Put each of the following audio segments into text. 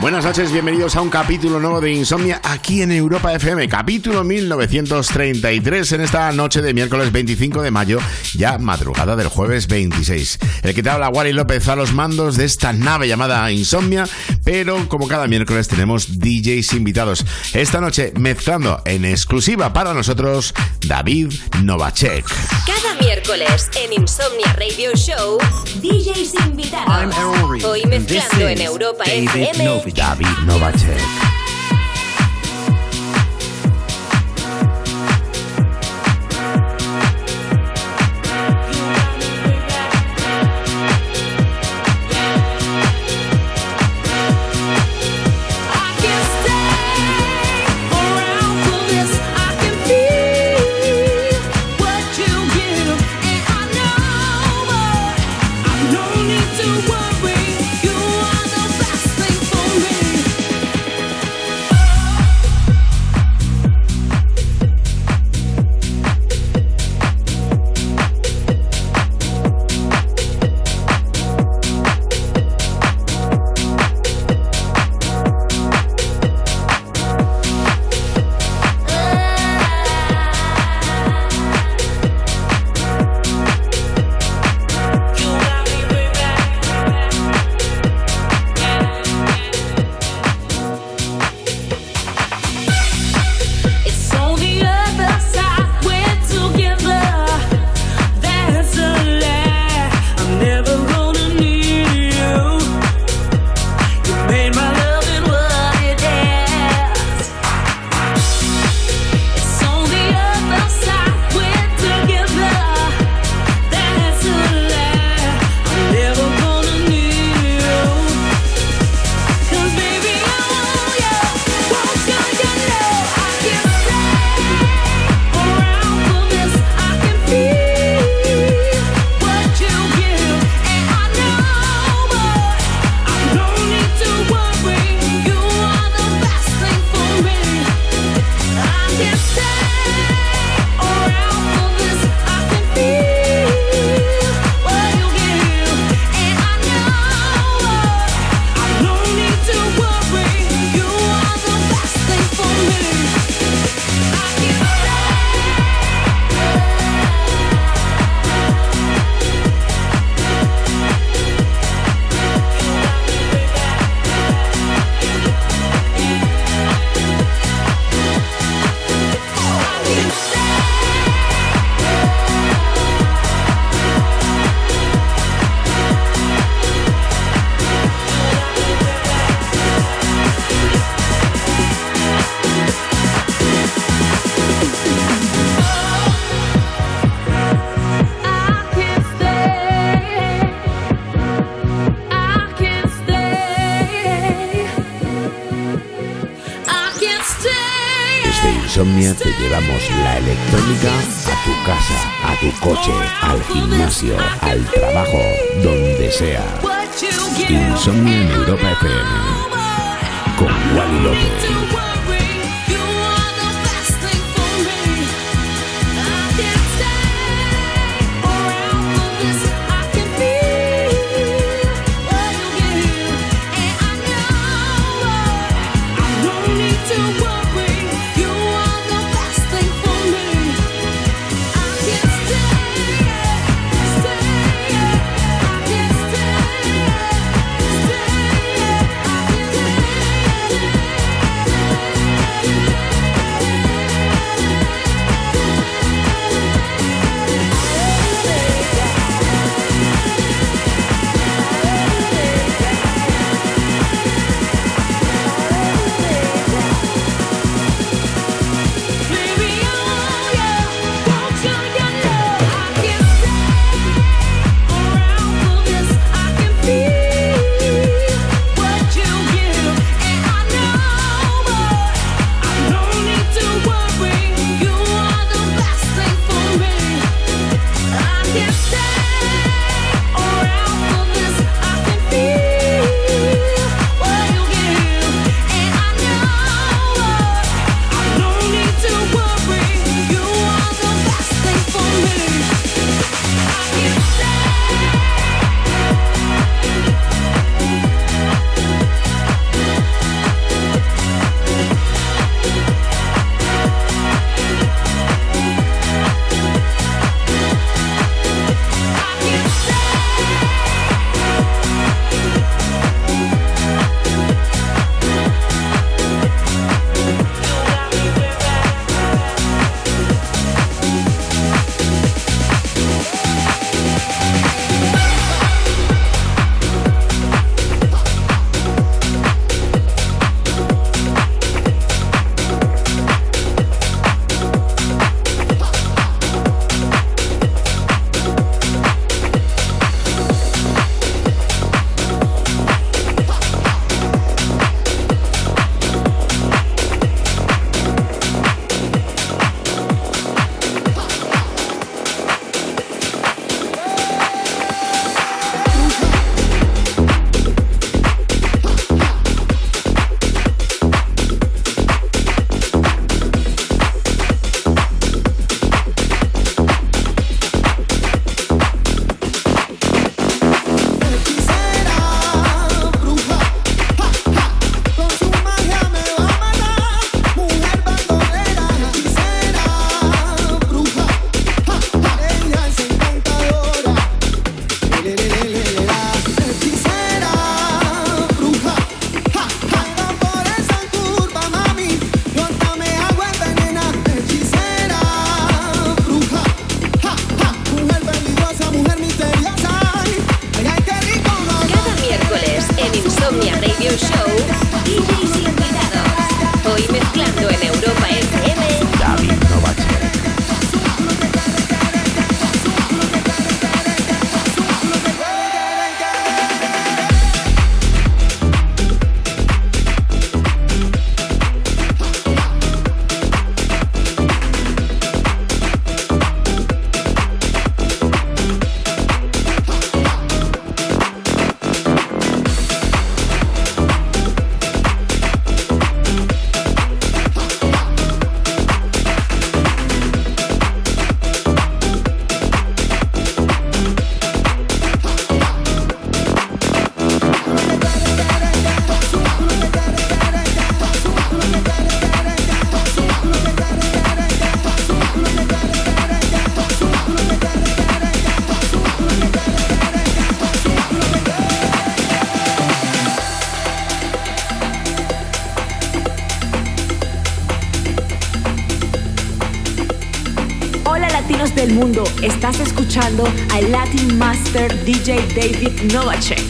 Buenas noches, bienvenidos a un capítulo nuevo de Insomnia aquí en Europa FM, capítulo 1933 en esta noche de miércoles 25 de mayo, ya madrugada del jueves 26. El que te habla Wally López a los mandos de esta nave llamada Insomnia, pero como cada miércoles tenemos DJs invitados. Esta noche mezclando en exclusiva para nosotros David Novacek. Cada miércoles en Insomnia Radio Show, DJs invitados. Hoy and mezclando en Europa David FM. Novich. David Novacek. Coche, al gimnasio, al trabajo, donde sea. Insomnia en Europa FM con Wally López. Master DJ David Novacek.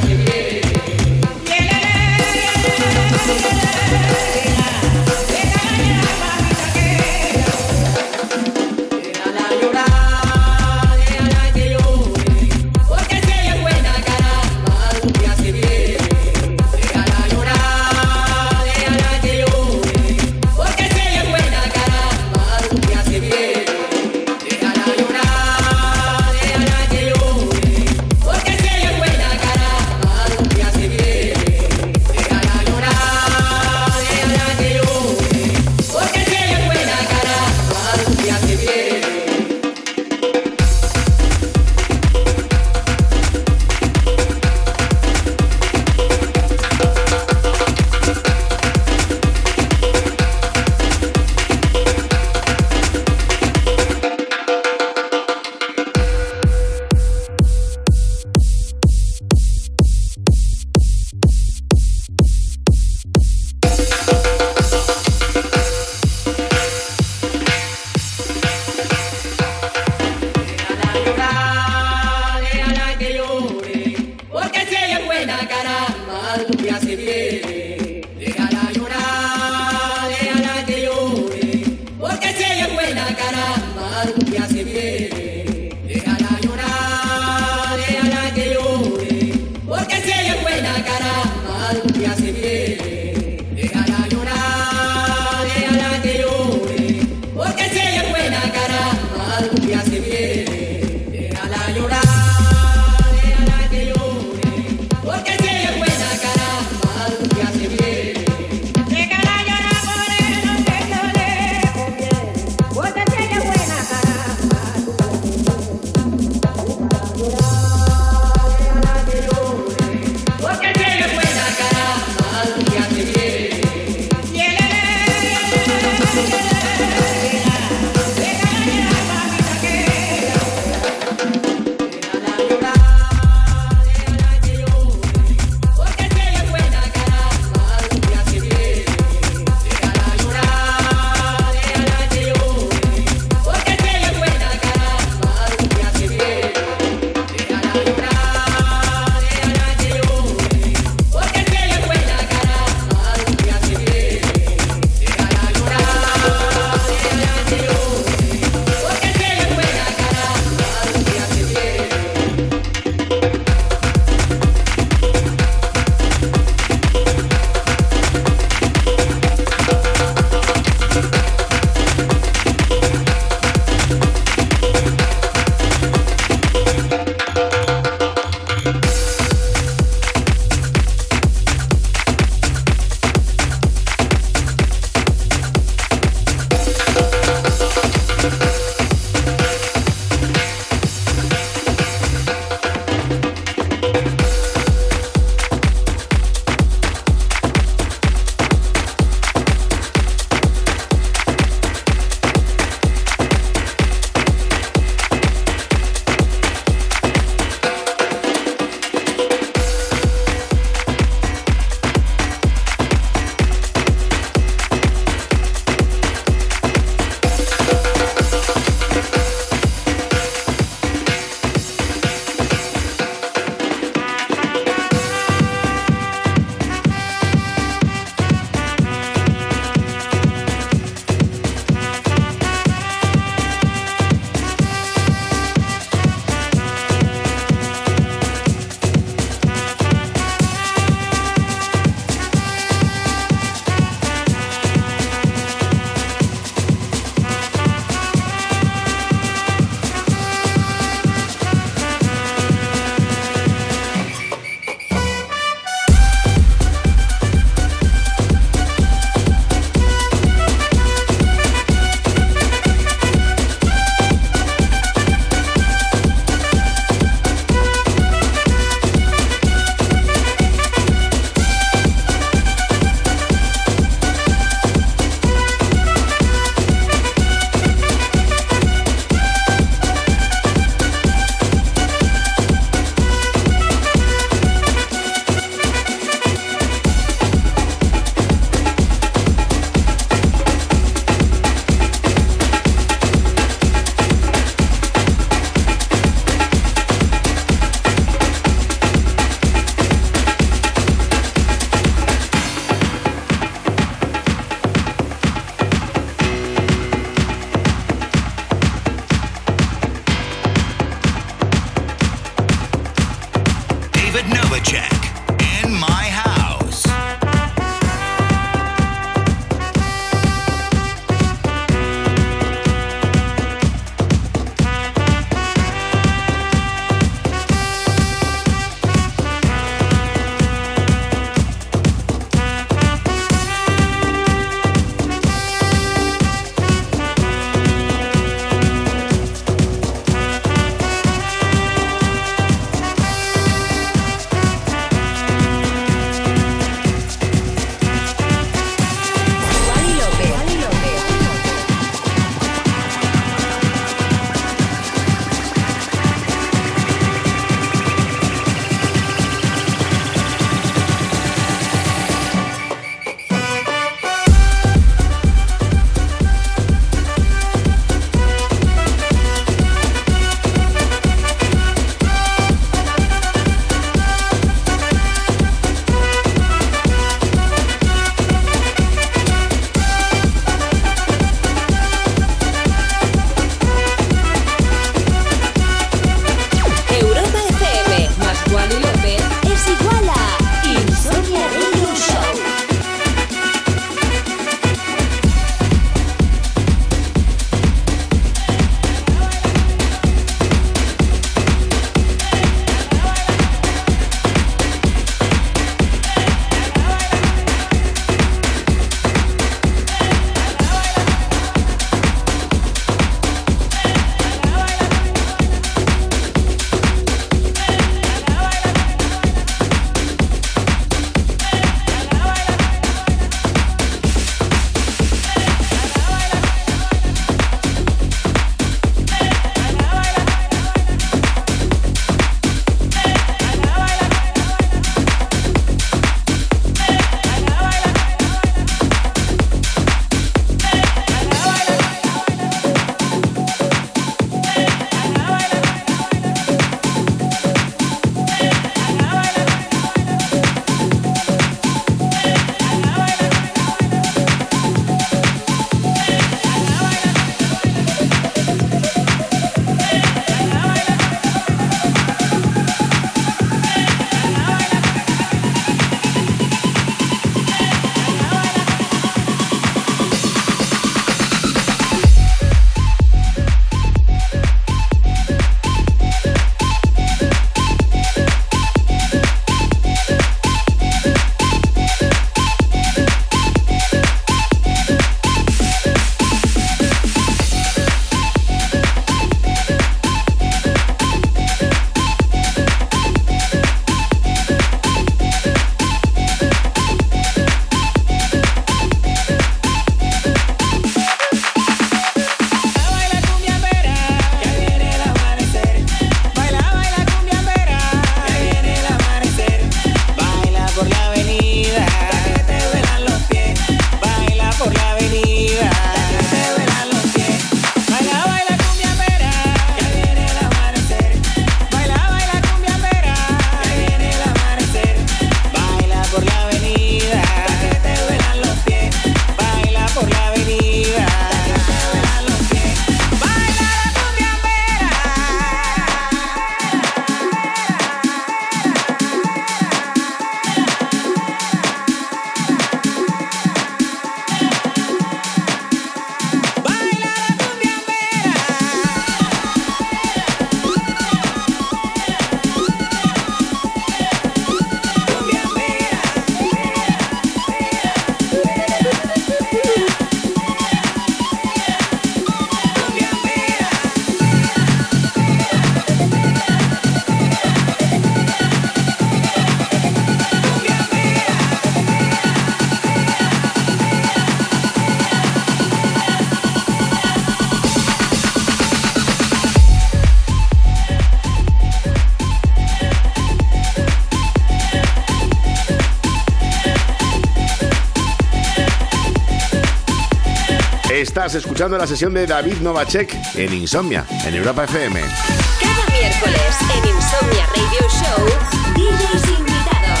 estás escuchando la sesión de David Novacek en Insomnia, en Europa FM. Cada miércoles en Insomnia Radio Show, DJs invitados.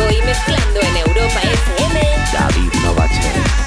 Hoy mezclando en Europa FM, David Novacek.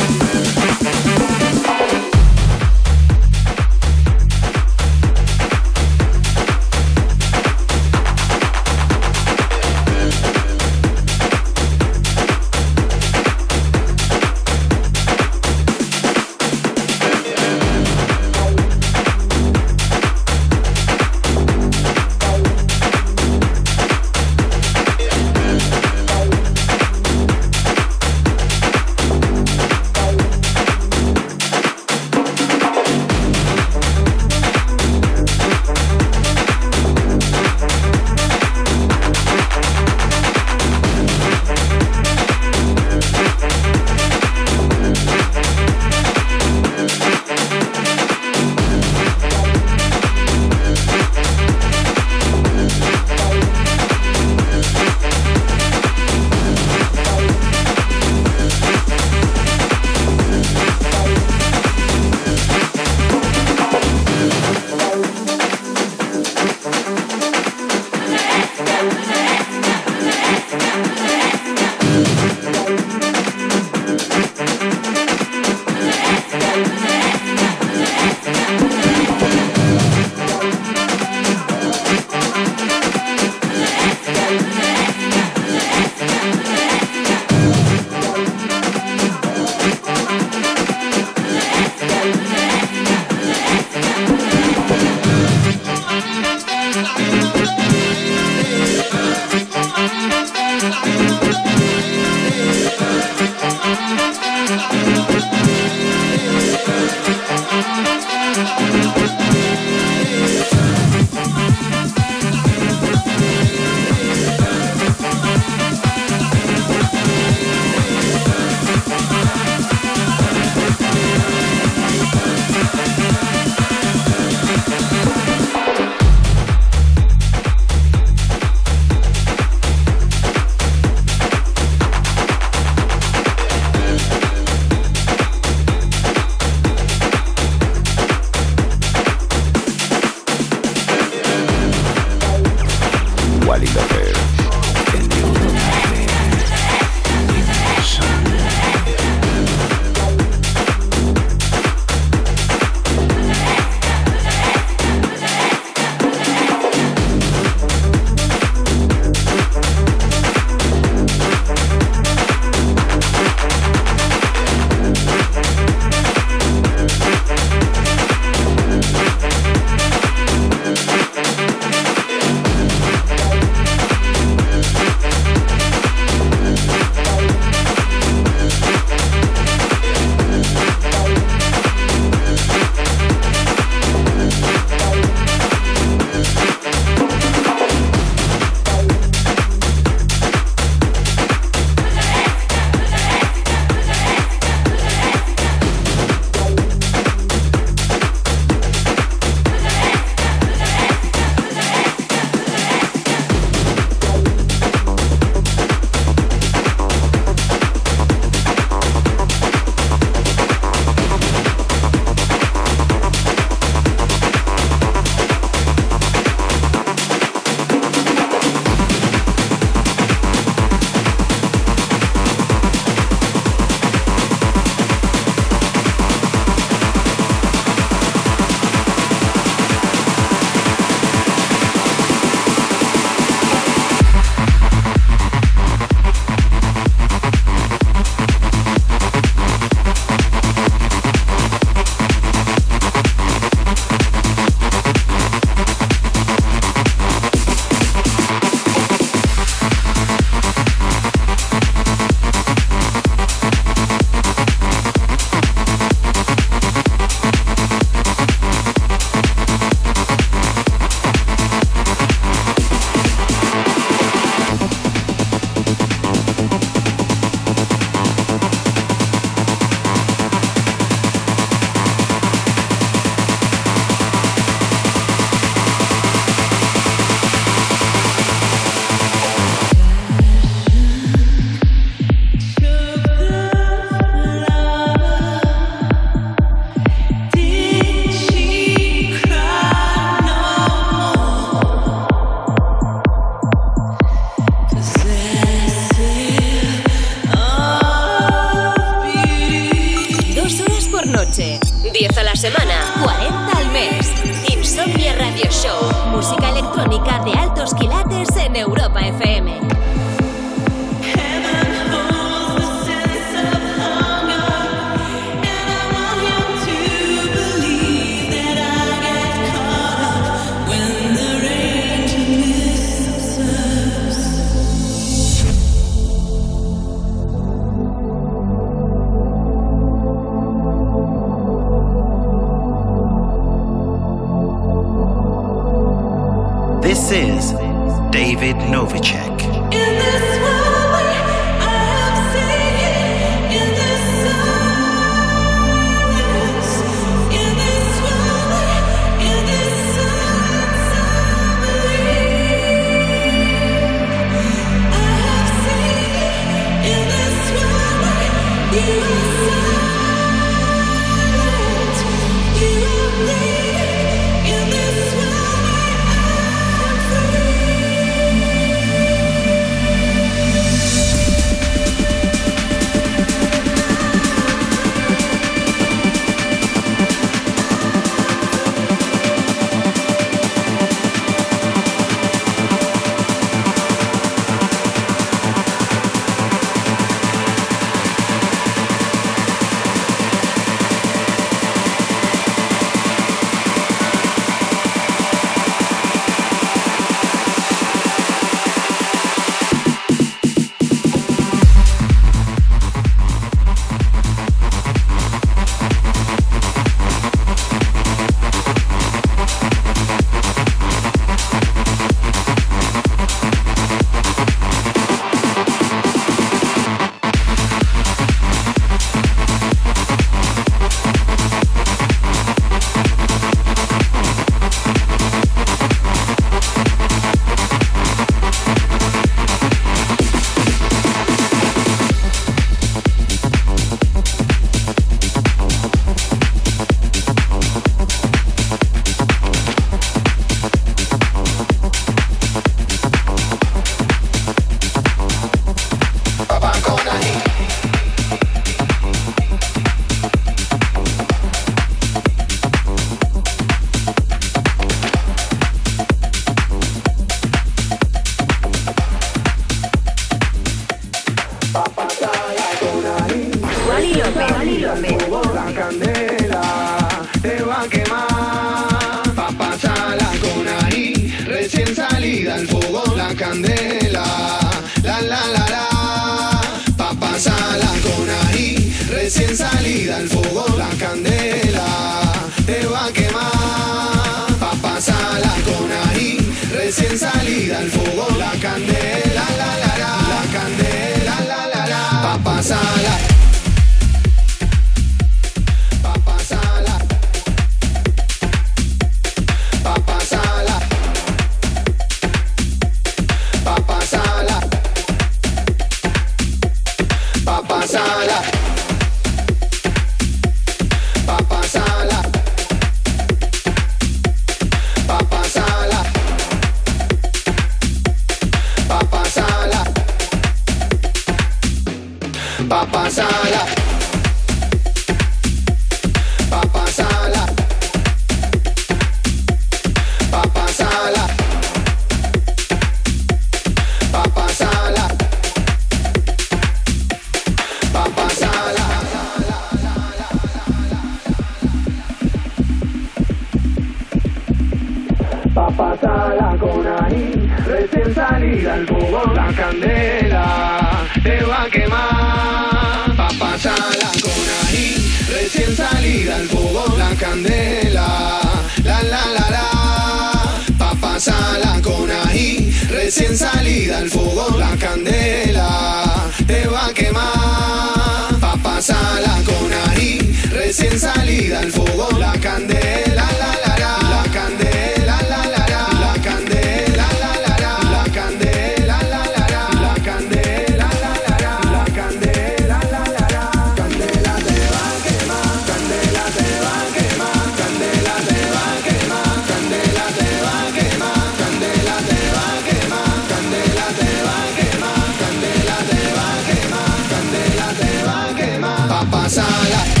sala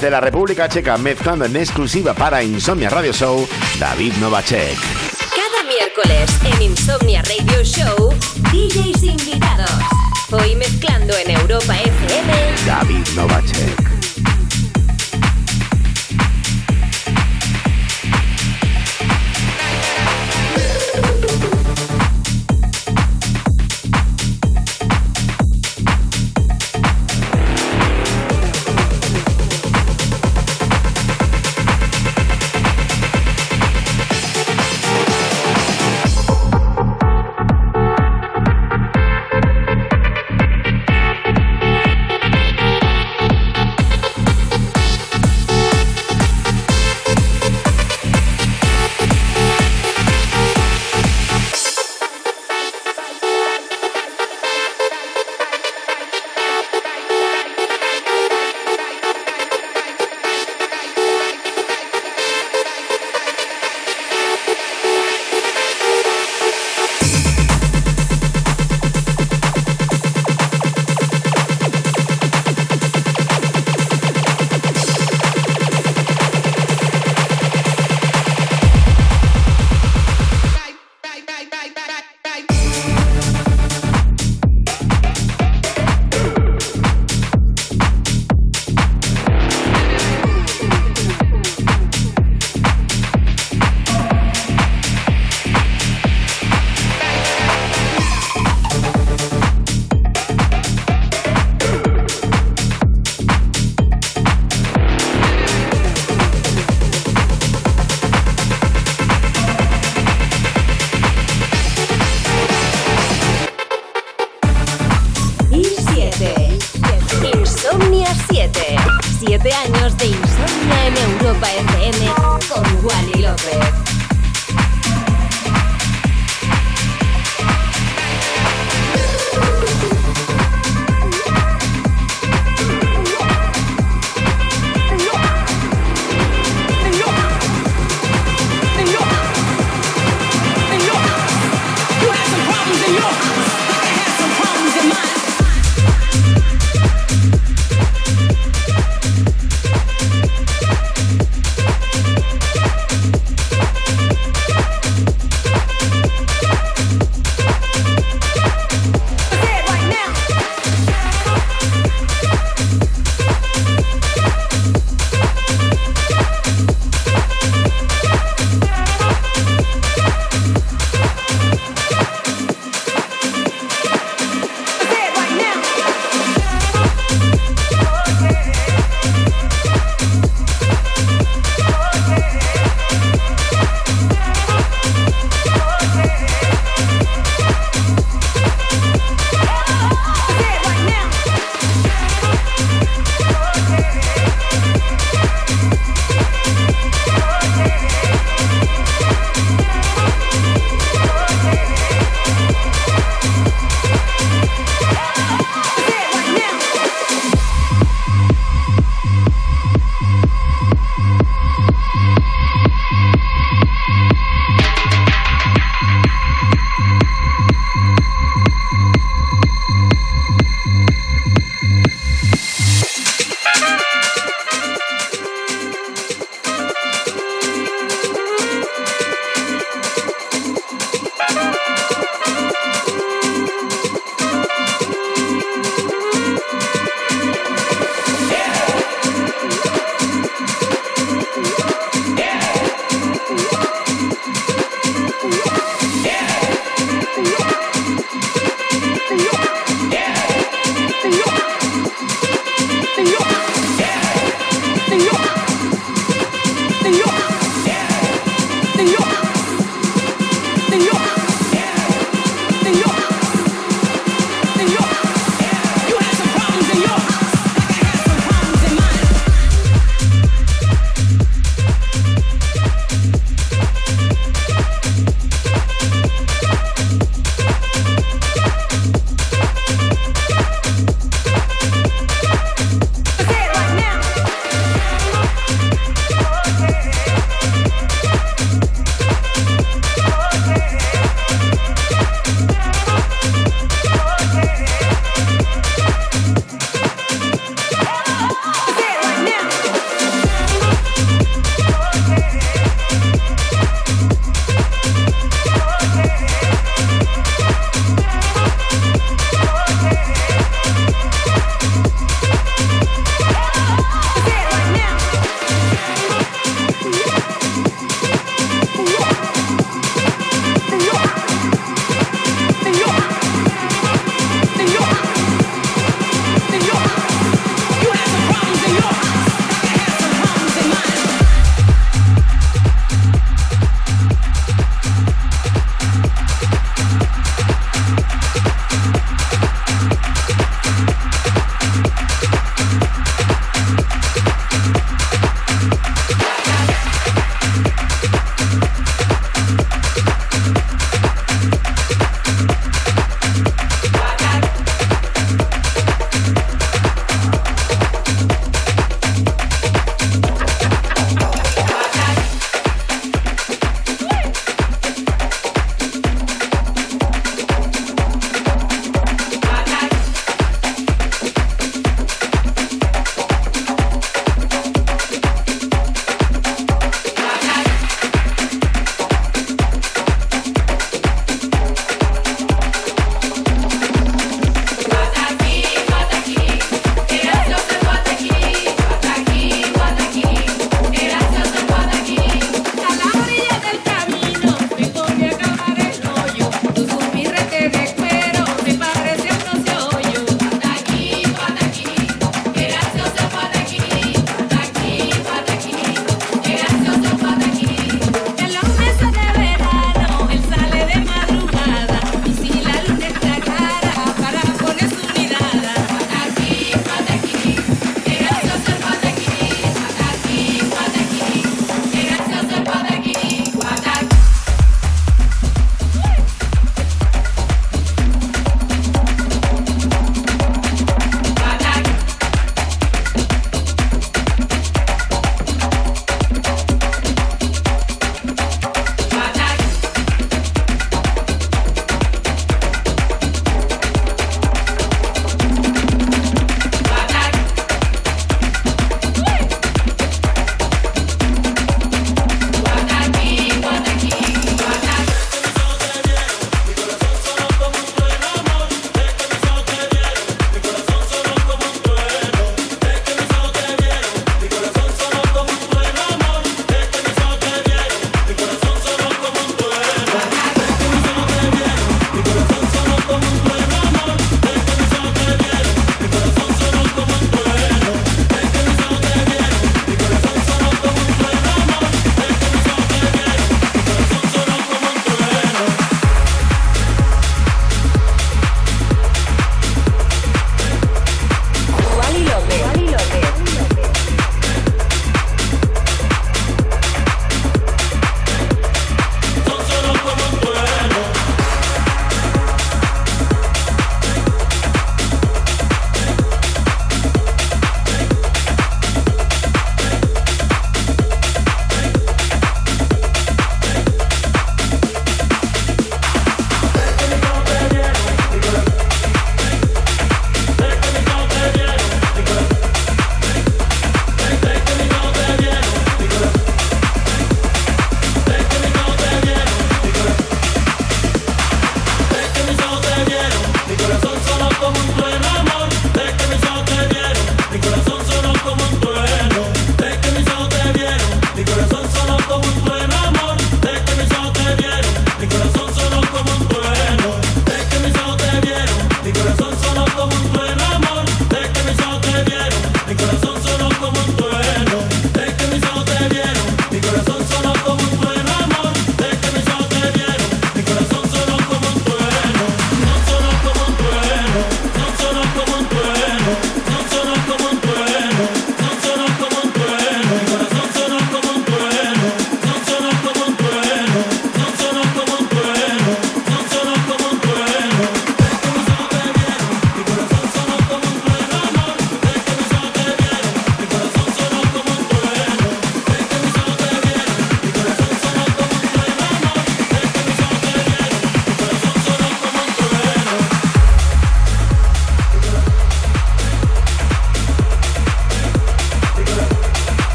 Desde la República Checa, mezclando en exclusiva para Insomnia Radio Show, David Novacek. Cada miércoles en Insomnia Radio Show, DJs invitados. Hoy mezclando en Europa FM, David Novacek.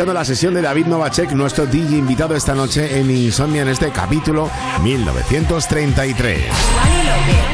escuchando la sesión de David Novacek, nuestro DJ invitado esta noche en Insomnia en este capítulo 1933.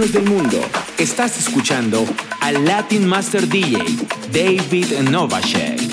Del mundo. Estás escuchando al Latin Master DJ, David Novacek.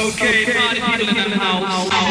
Okay, party people in the house.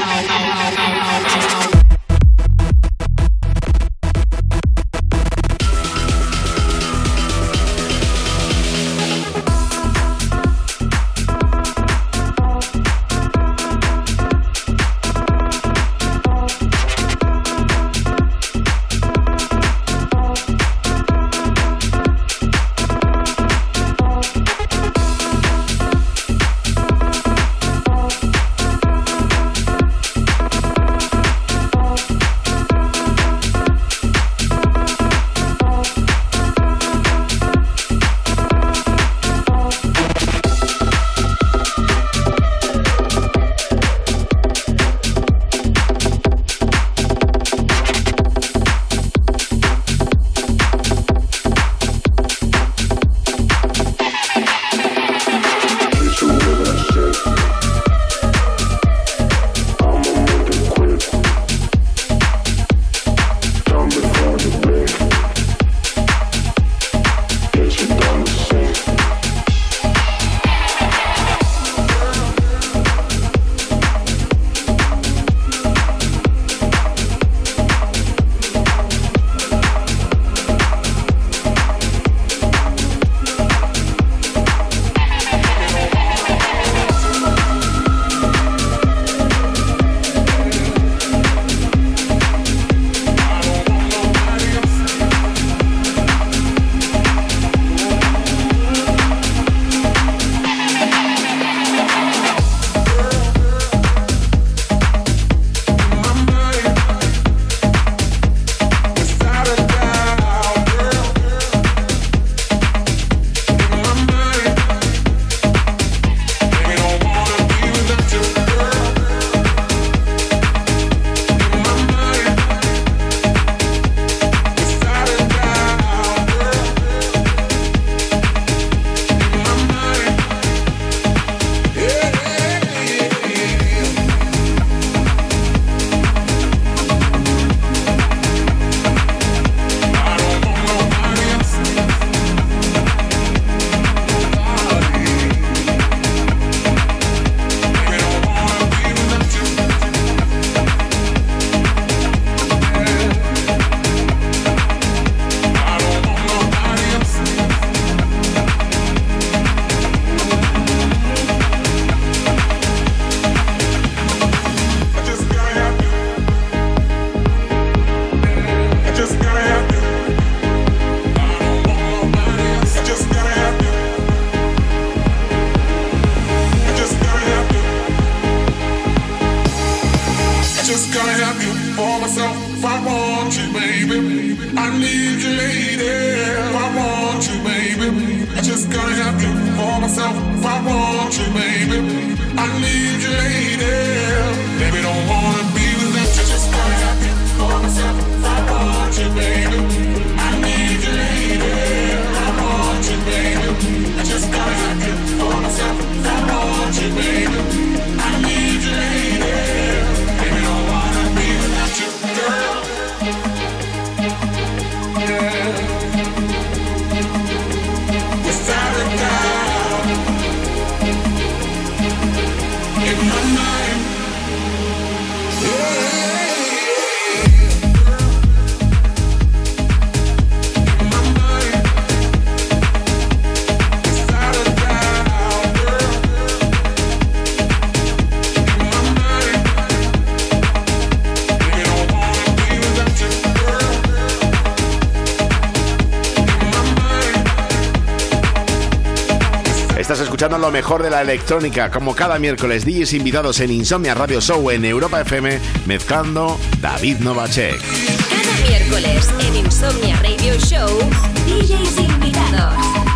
Lo mejor de la electrónica, como cada miércoles, DJs invitados en Insomnia Radio Show en Europa FM, mezclando David Novacek. Cada miércoles en Insomnia Radio Show, DJs invitados.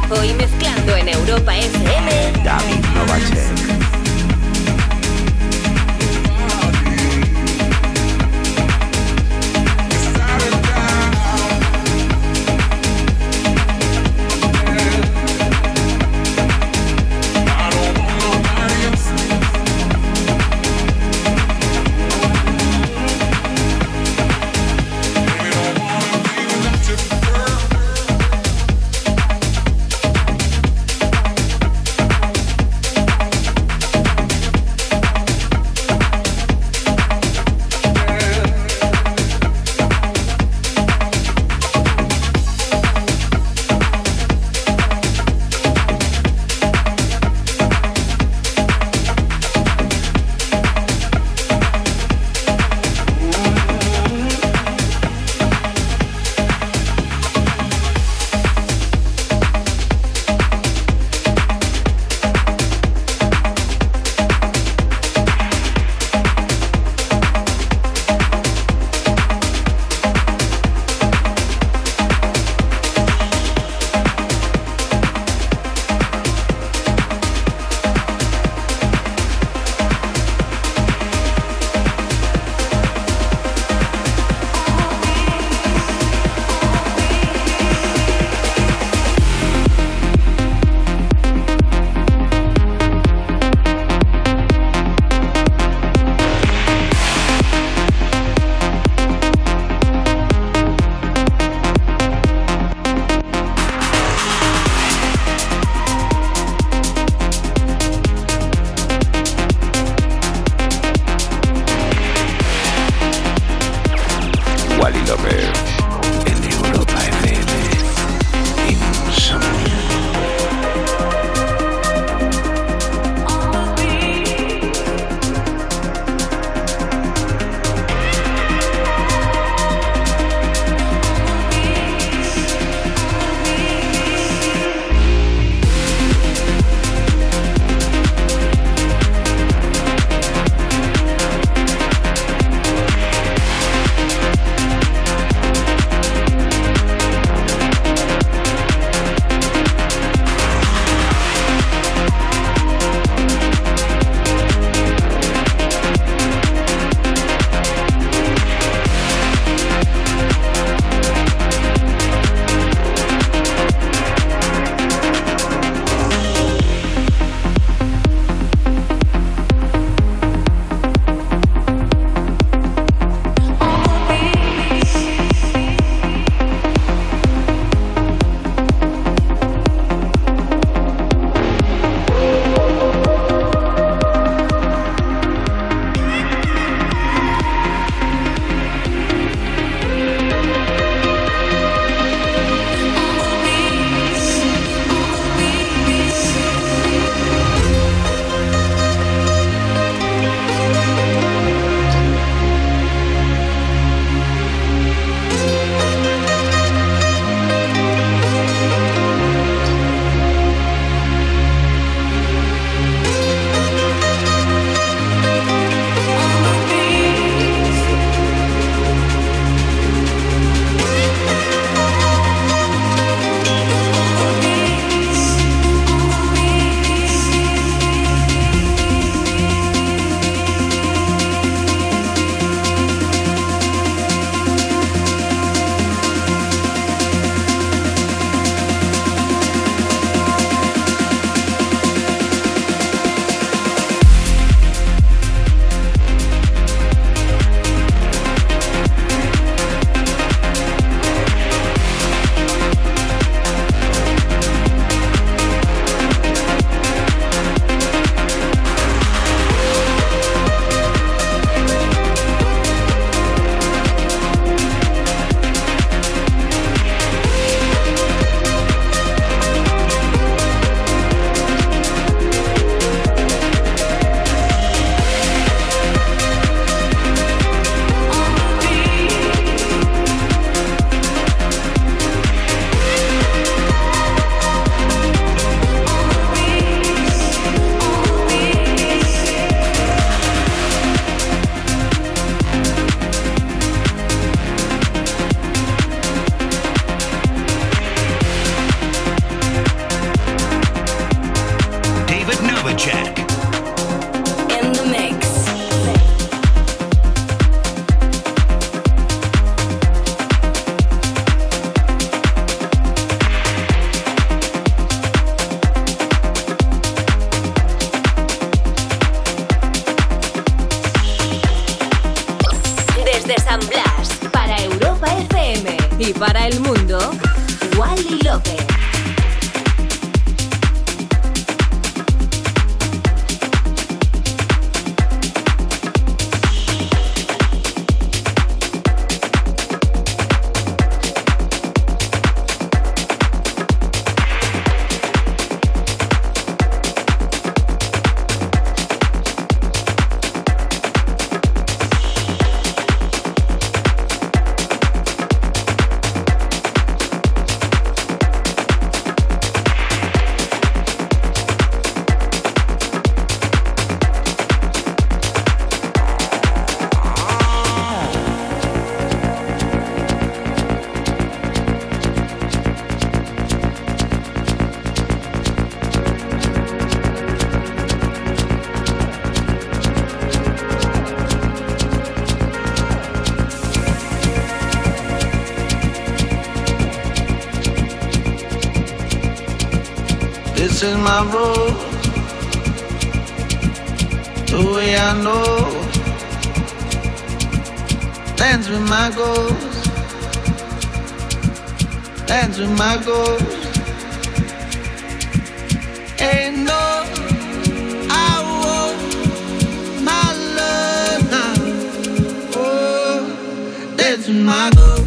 Hoy mezclando en Europa FM, David Novacek. Is my road, the way I know. Dance with my goals, dance with my goals. Ain't no, my love. Oh, my goals,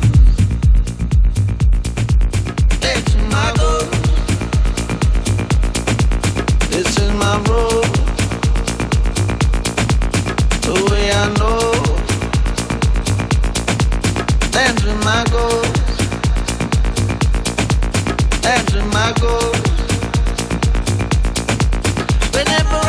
magos, dancing magos. Whenever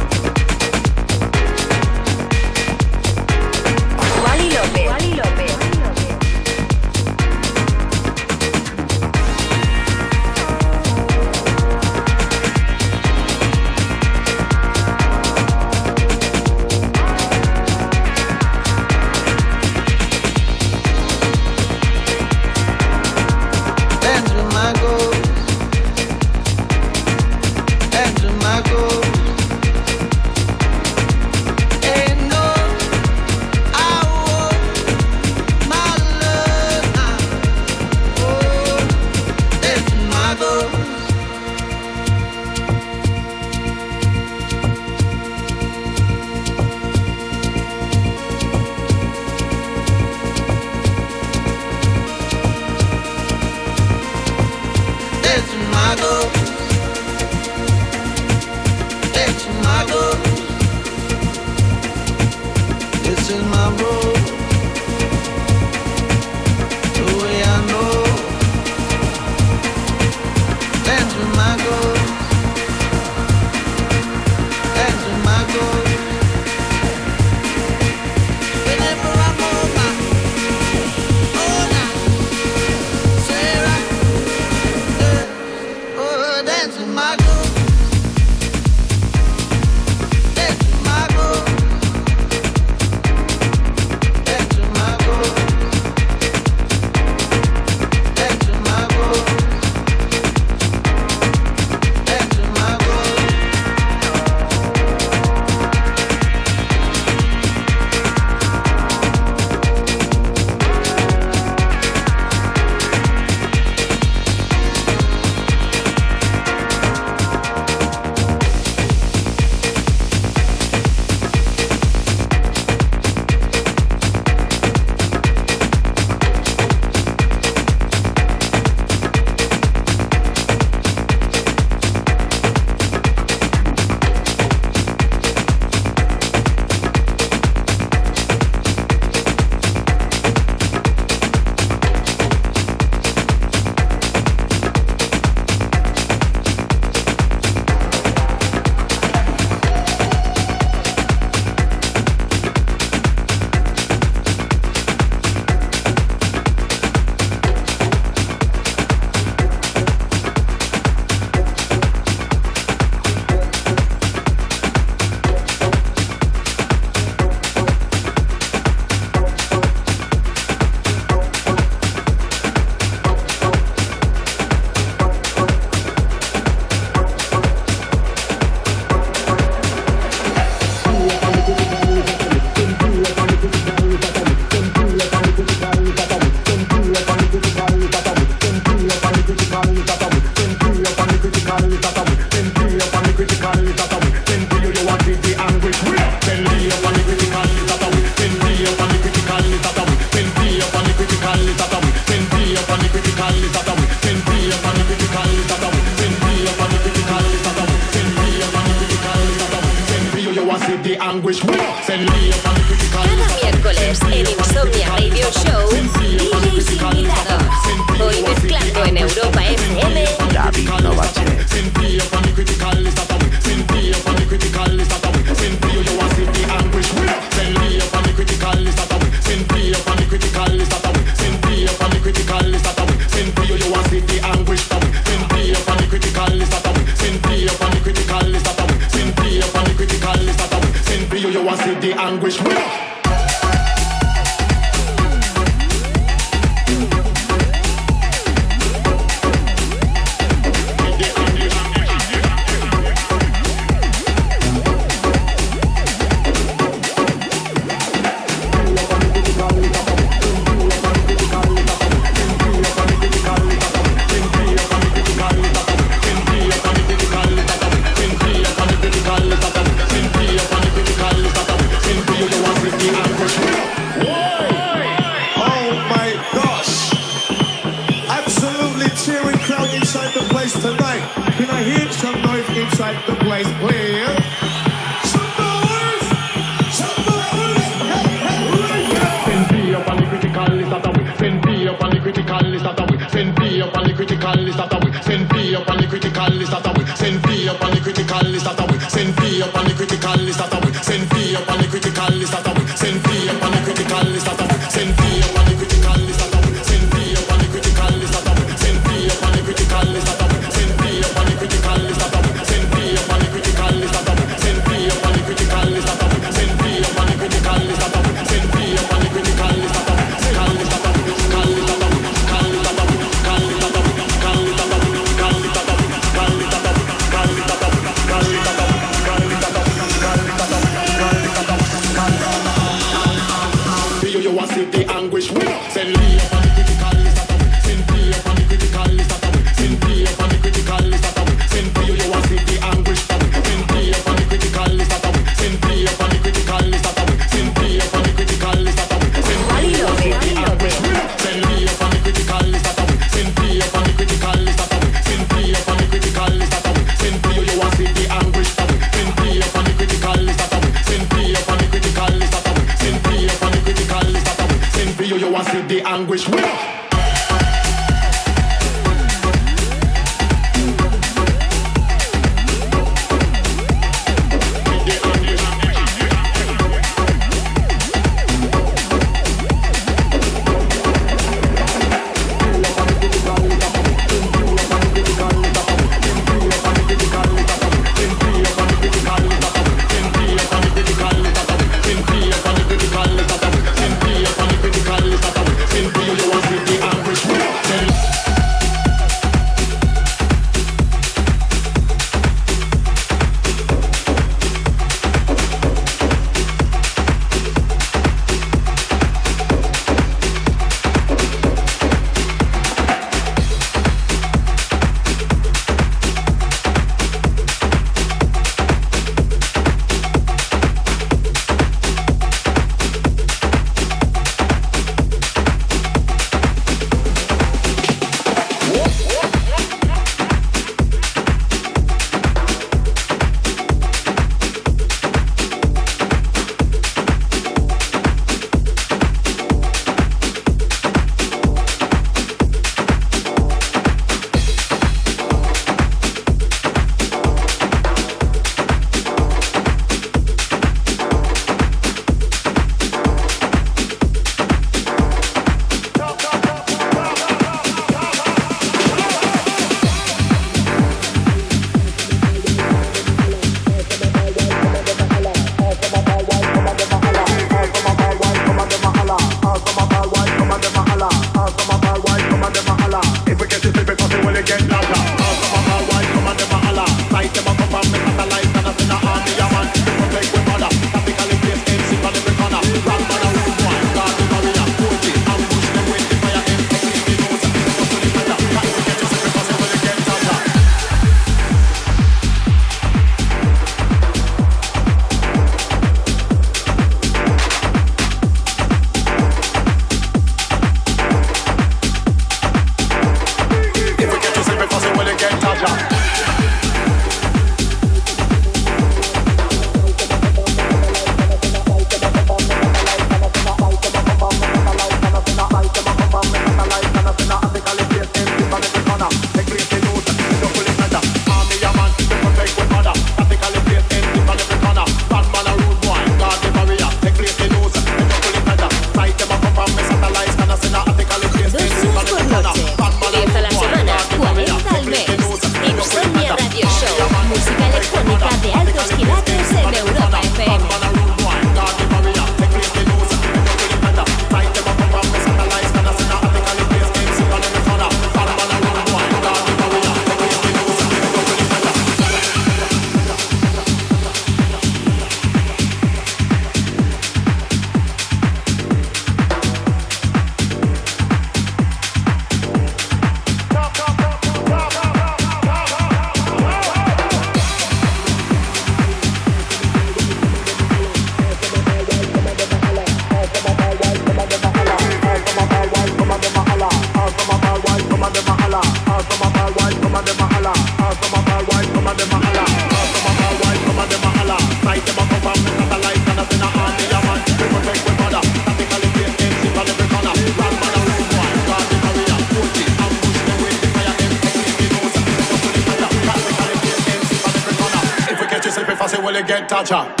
say, well, you get touch up.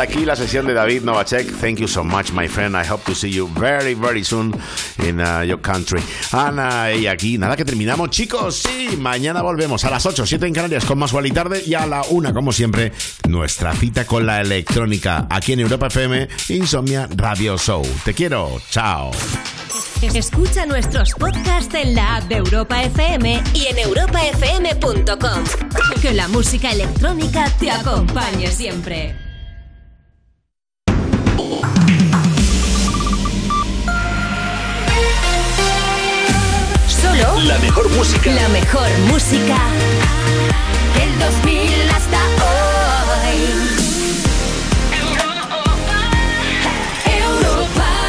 Aquí la sesión de David Novacek. Thank you so much, my friend. I hope to see you very, very soon in uh, your country. Ana, y aquí, nada que terminamos, chicos. Sí, mañana volvemos a las 8, 7 en Canarias con más y tarde y a la 1, como siempre, nuestra cita con la electrónica aquí en Europa FM, Insomnia Radio Show. Te quiero. Chao. Escucha nuestros podcasts en la app de Europa FM y en europafm.com. Que la música electrónica te acompañe siempre. La mejor música del 2000 hasta